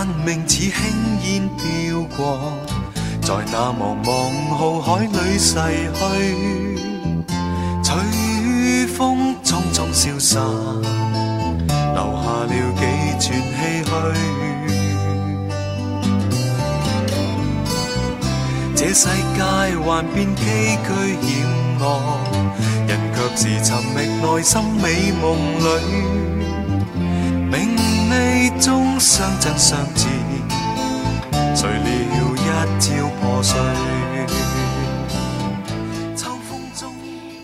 万名似轻烟飘过，在那茫茫浩海里逝去，随风匆匆消散，留下了几串唏嘘。这世界幻变崎岖险恶，人却是寻觅内心美梦里。相争相知，谁料一朝破碎。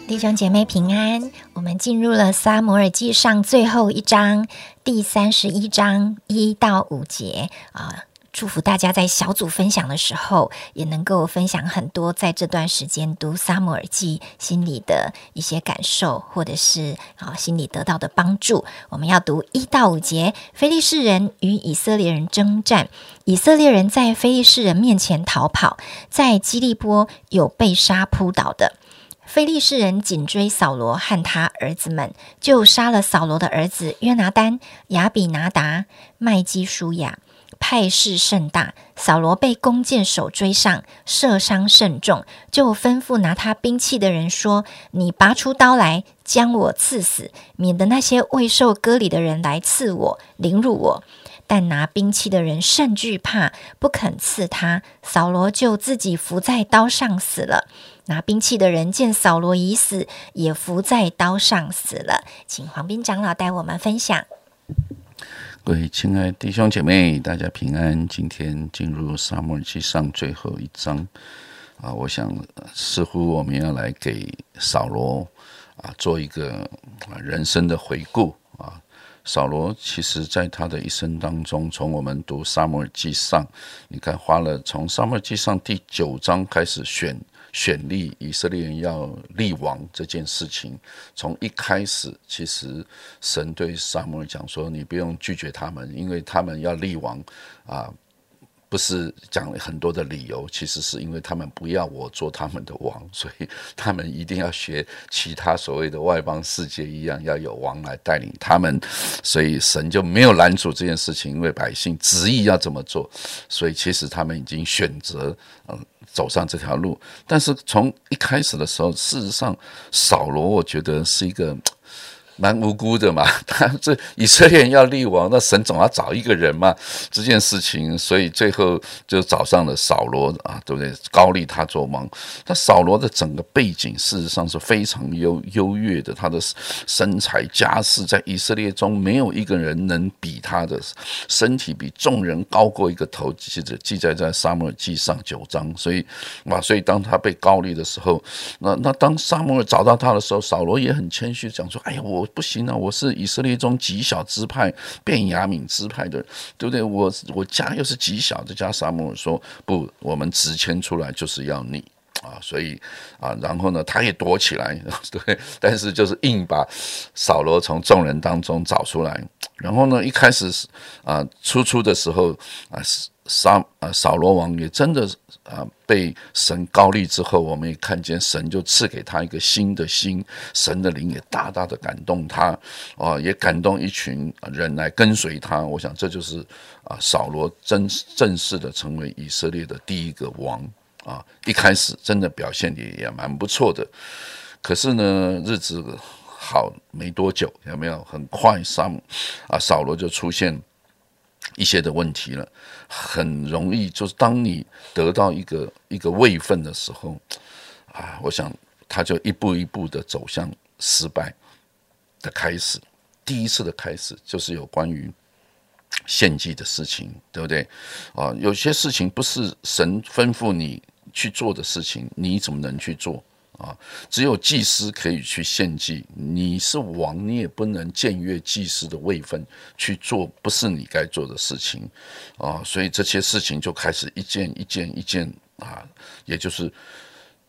弟兄姐妹平安，我们进入了撒摩尔记上最后一章，第三十一章一到五节啊。祝福大家在小组分享的时候，也能够分享很多在这段时间读撒母耳记心里的一些感受，或者是啊心里得到的帮助。我们要读一到五节：非利士人与以色列人征战，以色列人在非利士人面前逃跑，在基利波有被杀扑倒的。非利士人紧追扫罗和他儿子们，就杀了扫罗的儿子约拿丹、亚比拿达、麦基舒亚。派势甚大，扫罗被弓箭手追上，射伤甚重，就吩咐拿他兵器的人说：“你拔出刀来，将我刺死，免得那些未受割礼的人来刺我，凌辱我。”但拿兵器的人甚惧怕，不肯刺他。扫罗就自己伏在刀上死了。拿兵器的人见扫罗已死，也伏在刀上死了。请黄斌长老带我们分享。各位亲爱弟兄姐妹，大家平安。今天进入沙漠记上最后一章啊，我想似乎我们要来给扫罗啊做一个人生的回顾啊。扫罗其实在他的一生当中，从我们读沙漠记上，你看花了从沙漠记上第九章开始选。选立以色列人要立王这件事情，从一开始，其实神对撒母耳讲说：“你不用拒绝他们，因为他们要立王啊，不是讲了很多的理由，其实是因为他们不要我做他们的王，所以他们一定要学其他所谓的外邦世界一样，要有王来带领他们。所以神就没有拦阻这件事情，因为百姓执意要这么做，所以其实他们已经选择嗯。”走上这条路，但是从一开始的时候，事实上，扫罗我觉得是一个。蛮无辜的嘛，他这以色列要立王，那神总要找一个人嘛，这件事情，所以最后就找上了扫罗啊，对不对？高立他做王。他扫罗的整个背景事实上是非常优优越的，他的身材家世在以色列中没有一个人能比他的身体比众人高过一个头，记着记载在沙漠记上九章。所以啊，所以当他被高立的时候，那那当沙漠找到他的时候，扫罗也很谦虚讲说：“哎呀，我。”不行啊！我是以色列中极小支派变雅敏支派的，对不对？我我家又是极小的加。沙姆说不，我们直迁出来就是要你啊！所以啊，然后呢，他也躲起来，对，但是就是硬把扫罗从众人当中找出来。然后呢，一开始啊，初初的时候啊是。扫啊，扫罗王也真的啊，被神高立之后，我们也看见神就赐给他一个新的心，神的灵也大大的感动他，啊，也感动一群人来跟随他。我想这就是啊，扫罗真正式的成为以色列的第一个王啊。一开始真的表现也也蛮不错的，可是呢，日子好没多久，有没有？很快，上啊，扫罗就出现。一些的问题了，很容易就是当你得到一个一个位分的时候，啊，我想他就一步一步的走向失败的开始。第一次的开始就是有关于献祭的事情，对不对？啊，有些事情不是神吩咐你去做的事情，你怎么能去做？啊，只有祭司可以去献祭。你是王，你也不能僭越祭司的位分去做不是你该做的事情啊。所以这些事情就开始一件一件一件啊，也就是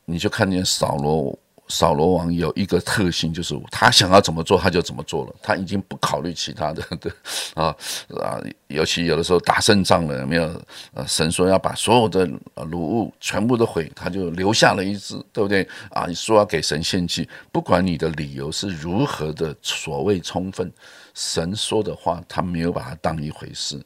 你就看见扫罗扫罗王有一个特性，就是他想要怎么做他就怎么做了，他已经不考虑其他的对啊啊，尤其有的时候打胜仗了，没有？呃，神说要把所有的掳物全部都毁，他就留下了一只，对不对？啊，你说要给神献祭，不管你的理由是如何的所谓充分。神说的话，他没有把它当一回事，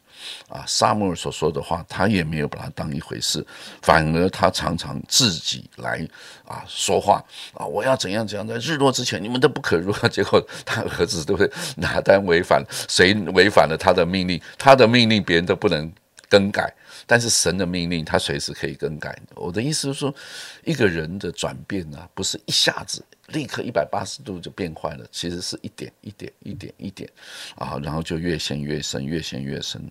啊，沙漠所说的话，他也没有把它当一回事，反而他常常自己来啊说话啊，我要怎样怎样，在日落之前，你们都不可入。结果他儿子对不对？拿单违反谁违反了他的命令？他的命令别人都不能更改。但是神的命令，他随时可以更改。我的意思是说，一个人的转变呢，不是一下子立刻一百八十度就变坏了，其实是一点一点一点一点啊，然后就越陷越深，越陷越深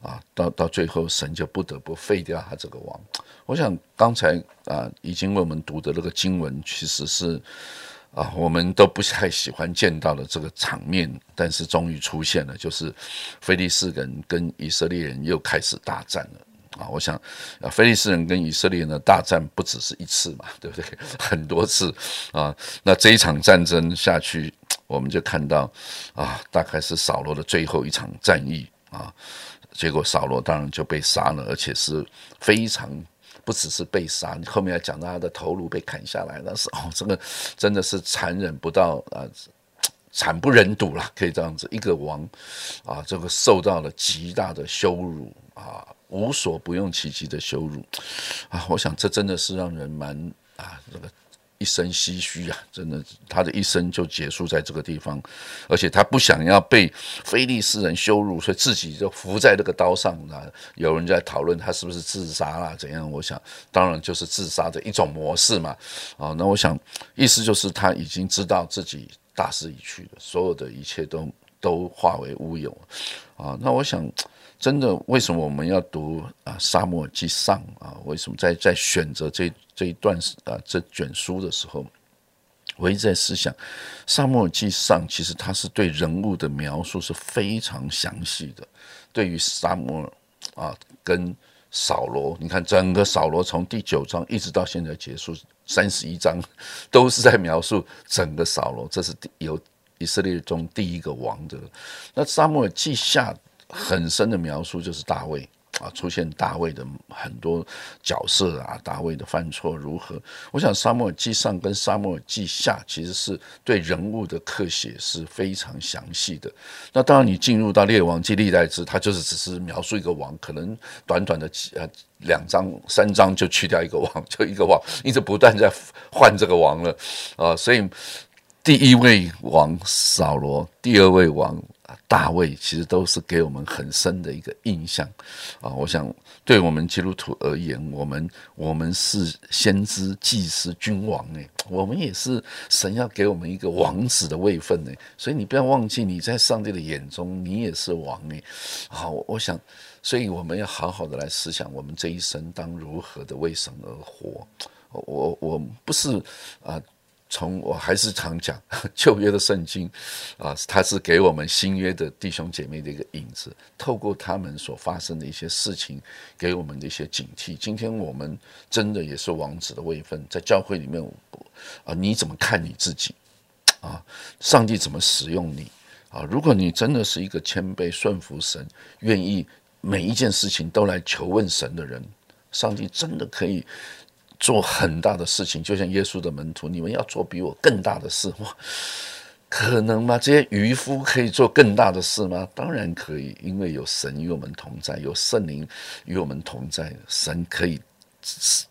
啊，到到最后，神就不得不废掉他这个王。我想刚才啊，已经为我们读的那个经文，其实是啊，我们都不太喜欢见到的这个场面，但是终于出现了，就是菲利士人跟以色列人又开始大战了。啊，我想，啊，菲利斯人跟以色列人大战不只是一次嘛，对不对？很多次啊。那这一场战争下去，我们就看到，啊，大概是扫罗的最后一场战役啊。结果扫罗当然就被杀了，而且是非常不只是被杀，后面要讲到他的头颅被砍下来，那是哦，这个真的是残忍不到啊，惨不忍睹了，可以这样子，一个王啊，这个受到了极大的羞辱啊。无所不用其极的羞辱啊！我想这真的是让人蛮啊，这个一生唏嘘啊！真的，他的一生就结束在这个地方，而且他不想要被非利士人羞辱，所以自己就伏在这个刀上啊。有人在讨论他是不是自杀啦怎样？我想，当然就是自杀的一种模式嘛。啊，那我想意思就是他已经知道自己大势已去了，所有的一切都都化为乌有啊。那我想。真的，为什么我们要读啊《沙漠记上》啊？为什么在在选择这这一段啊这卷书的时候，我一直在思想，《沙漠记上》其实它是对人物的描述是非常详细的。对于沙漠啊跟扫罗，你看整个扫罗从第九章一直到现在结束三十一章，都是在描述整个扫罗。这是由以色列中第一个王的。那《沙漠记下》。很深的描述就是大卫啊，出现大卫的很多角色啊，大卫的犯错如何？我想《沙漠记上》跟《沙漠记下》其实是对人物的刻写是非常详细的。那当然，你进入到《列王记》历代志，它就是只是描述一个王，可能短短的几呃两章三章就去掉一个王，就一个王一直不断在换这个王了啊。所以第一位王扫罗，第二位王。大卫其实都是给我们很深的一个印象啊！我想，对我们基督徒而言，我们我们是先知、祭司、君王诶，我们也是神要给我们一个王子的位分呢。所以你不要忘记，你在上帝的眼中，你也是王诶。好，我想，所以我们要好好的来思想，我们这一生当如何的为神而活。我我不是啊。从我还是常讲旧约的圣经啊，它是给我们新约的弟兄姐妹的一个影子，透过他们所发生的一些事情，给我们的一些警惕。今天我们真的也是王子的位分，在教会里面啊，你怎么看你自己啊？上帝怎么使用你啊？如果你真的是一个谦卑顺服神，愿意每一件事情都来求问神的人，上帝真的可以。做很大的事情，就像耶稣的门徒，你们要做比我更大的事，哇，可能吗？这些渔夫可以做更大的事吗？当然可以，因为有神与我们同在，有圣灵与我们同在，神可以使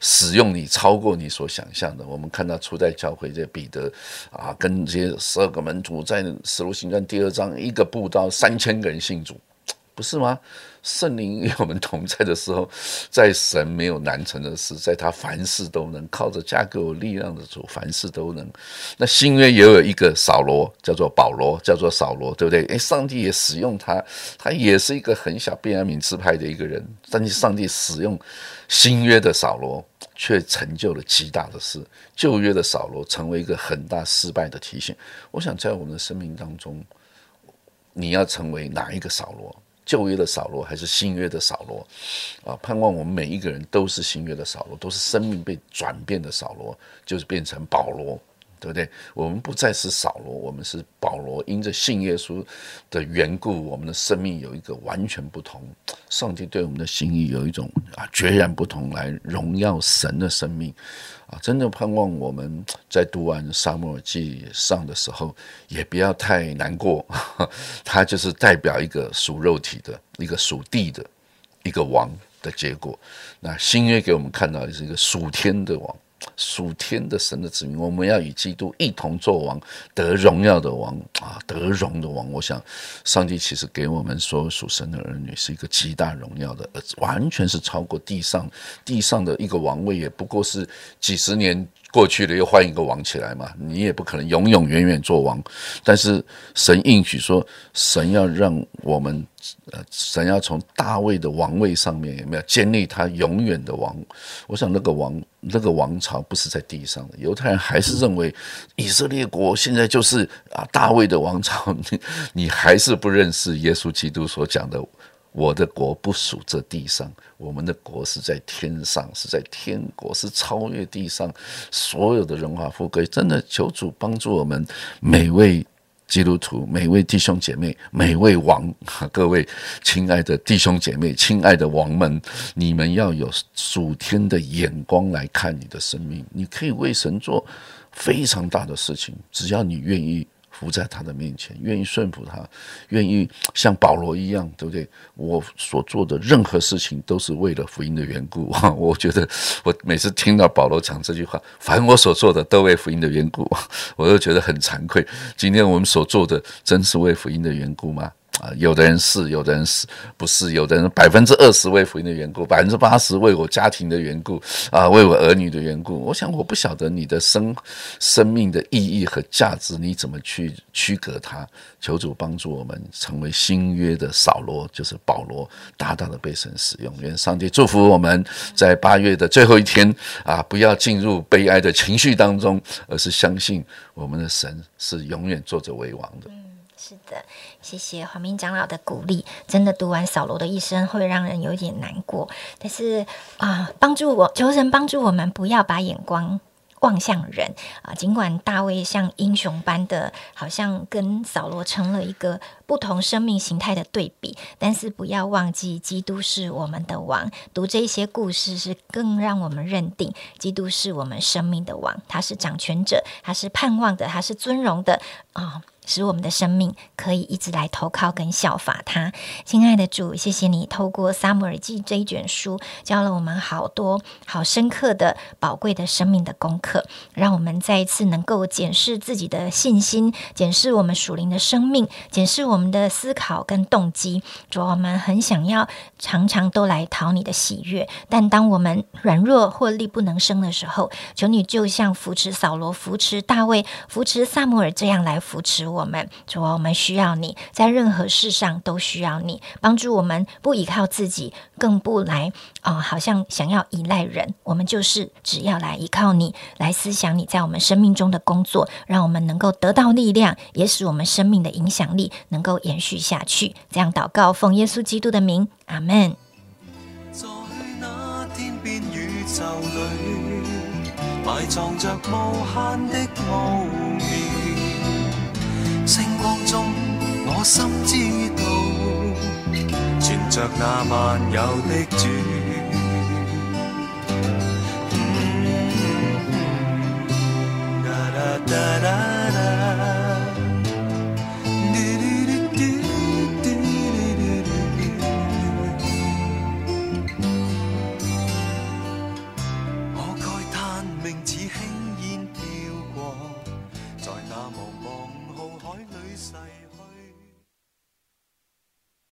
使用你超过你所想象的。我们看到初代教会这彼得啊，跟这些十二个门徒在使徒行传第二章，一个布道三千个人信主，不是吗？圣灵与我们同在的时候，在神没有难成的事，在他凡事都能，靠着加给我力量的主，凡事都能。那新约也有一个扫罗，叫做保罗，叫做扫罗，对不对？诶，上帝也使用他，他也是一个很小便雅悯支派的一个人，但是上帝使用新约的扫罗，却成就了极大的事。旧约的扫罗成为一个很大失败的提醒。我想在我们的生命当中，你要成为哪一个扫罗？旧约的扫罗还是新约的扫罗啊？盼望我们每一个人都是新约的扫罗，都是生命被转变的扫罗，就是变成保罗。对不对？我们不再是扫罗，我们是保罗。因着信耶稣的缘故，我们的生命有一个完全不同。上帝对我们的心意有一种啊决然不同，来荣耀神的生命啊！真的盼望我们 在读完《沙漠耳记上》的时候，也不要太难过。它就是代表一个属肉体的、一个属地的、一个王的结果。那新约给我们看到的是一个属天的王。属天的神的子民，我们要与基督一同做王，得荣耀的王啊，得荣的王。我想，上帝其实给我们所有属神的儿女是一个极大荣耀的，完全是超过地上地上的一个王位，也不过是几十年。过去了又换一个王起来嘛，你也不可能永永远远做王。但是神应许说，神要让我们，呃，神要从大卫的王位上面有没有建立他永远的王？我想那个王，那个王朝不是在地上的。犹太人还是认为以色列国现在就是啊大卫的王朝，你 你还是不认识耶稣基督所讲的。我的国不属这地上，我们的国是在天上，是在天国，是超越地上所有的荣华富贵。真的，求主帮助我们每位基督徒、每位弟兄姐妹、每位王，各位亲爱的弟兄姐妹、亲爱的王们，你们要有属天的眼光来看你的生命。你可以为神做非常大的事情，只要你愿意。伏在他的面前，愿意顺服他，愿意像保罗一样，对不对？我所做的任何事情都是为了福音的缘故。我觉得，我每次听到保罗讲这句话，凡我所做的都为福音的缘故，我都觉得很惭愧。今天我们所做的，真是为福音的缘故吗？啊，有的人是，有的人是不是？有的人百分之二十为福音的缘故，百分之八十为我家庭的缘故，啊，为我儿女的缘故。我想，我不晓得你的生生命的意义和价值，你怎么去区隔它？求主帮助我们成为新约的扫罗，就是保罗，大大的被神使用。愿上帝祝福我们在八月的最后一天啊，不要进入悲哀的情绪当中，而是相信我们的神是永远坐着为王的。是的，谢谢黄明长老的鼓励。真的读完扫罗的一生，会让人有点难过。但是啊，帮助我，求神帮助我们，不要把眼光望向人啊。尽管大卫像英雄般的，好像跟扫罗成了一个不同生命形态的对比，但是不要忘记，基督是我们的王。读这些故事，是更让我们认定，基督是我们生命的王。他是掌权者，他是盼望的，他是尊荣的啊。使我们的生命可以一直来投靠跟效法他，亲爱的主，谢谢你透过《撒母耳记》这一卷书，教了我们好多好深刻的宝贵的生命的功课，让我们再一次能够检视自己的信心，检视我们属灵的生命，检视我们的思考跟动机。主，我们很想要常常都来讨你的喜悦，但当我们软弱或力不能生的时候，求你就像扶持扫罗、扶持大卫、扶持撒母耳这样来扶持我。我们主啊，我们需要你，在任何事上都需要你帮助我们，不依靠自己，更不来啊，好像想要依赖人。我们就是只要来依靠你，来思想你在我们生命中的工作，让我们能够得到力量，也使我们生命的影响力能够延续下去。这样祷告，奉耶稣基督的名，阿门。在那天边宇宙里，埋藏着无限的奥秘。星光中，我心知道，存着那万有的主。